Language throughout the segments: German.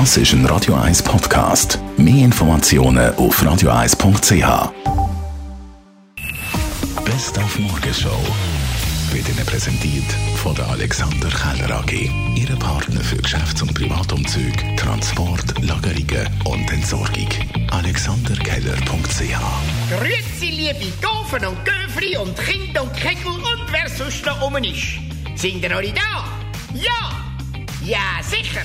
Das ist ein Radio 1 Podcast. Mehr Informationen auf radio1.ch. Best auf Morgenshow wird Ihnen präsentiert von der Alexander Keller AG. Ihre Partner für Geschäfts- und Privatumzug, Transport, Lagerungen und Entsorgung. AlexanderKeller.ch Grüezi, liebe Gaufen und Göfri und Kind und Kegel und wer sonst noch oben ist. Sind ihr alle da? Ja! Ja, sicher!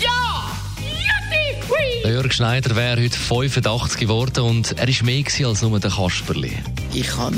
Ja! Jutti! Jörg Schneider wäre heute 85 geworden und er war mehr als nur der Kasperli. Ich habe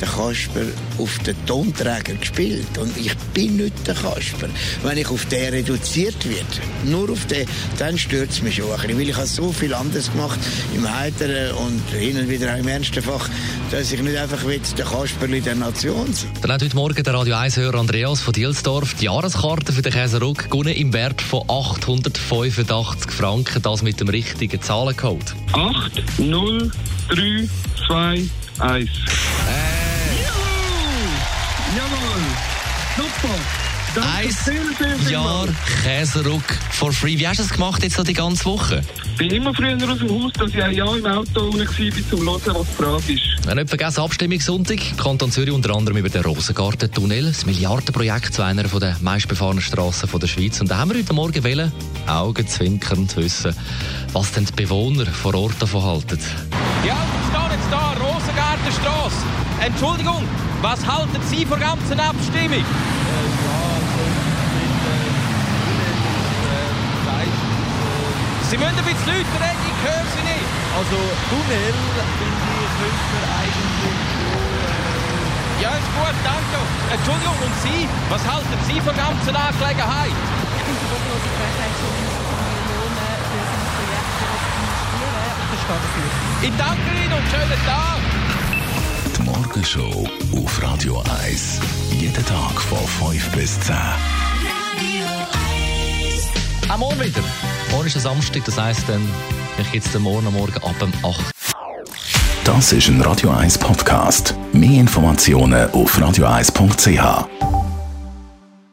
den Kasper auf den Tonträger gespielt und ich bin nicht der Kasper. Wenn ich auf den reduziert werde, nur auf den, dann stört es mich schon ein bisschen, weil ich habe so viel anderes gemacht im Heiteren und hin und wieder auch im ernsten Fach, dass ich nicht einfach will, der Kasperli der Nation sein. Dann hat heute Morgen der Radio 1-Hörer Andreas von Dielsdorf die Jahreskarte für den Käseruck gewonnen im Wert von 885 Franken, das mit dem richtigen Zahlencode. 8, 0, 3, 2, 1. Jawohl! Super! Danke Eins sehr, sehr, sehr Jahr Käseruck for free. Wie hast du das gemacht jetzt so die ganze Woche? Ich bin immer früher aus dem Haus, dass ich ein Jahr im Auto unten war, um zu hören, was die Frage ist. Ja, nicht vergessen, Abstimmungssonntag. Kanton Zürich unter anderem über den Rosengarten-Tunnel. Das Milliardenprojekt zu einer der meistbefahrenen Strassen der Schweiz. Und da haben wir heute Morgen wollen, augenzwinkernd wissen, was denn die Bewohner vor Ort davon halten. Ja, wir stehen jetzt da, Rosengartenstrasse. Entschuldigung, was halten Sie von der ganzen Abstimmung? Sie müssen ein bisschen lauter reden, ich höre Sie nicht. Also Tunnel finde ich man eigentlich Ja, ist gut, danke. Entschuldigung, und Sie, was halten Sie von der ganzen Angelegenheit? Ich finde die Oblosigkeit hat schon 50 Millionen für so ein Projekt investieren. Ich verstehe dafür. Ich danke Ihnen und schönen Tag. Die Morgenshow auf Radio 1. Jeden Tag von 5 bis 10. Auch morgen wieder. Morgen ist der Samstag, das heisst dann, ich jetzt den Morgen am Morgen ab dem 8. Das ist ein Radio 1 Podcast. Mehr Informationen auf radio1.ch.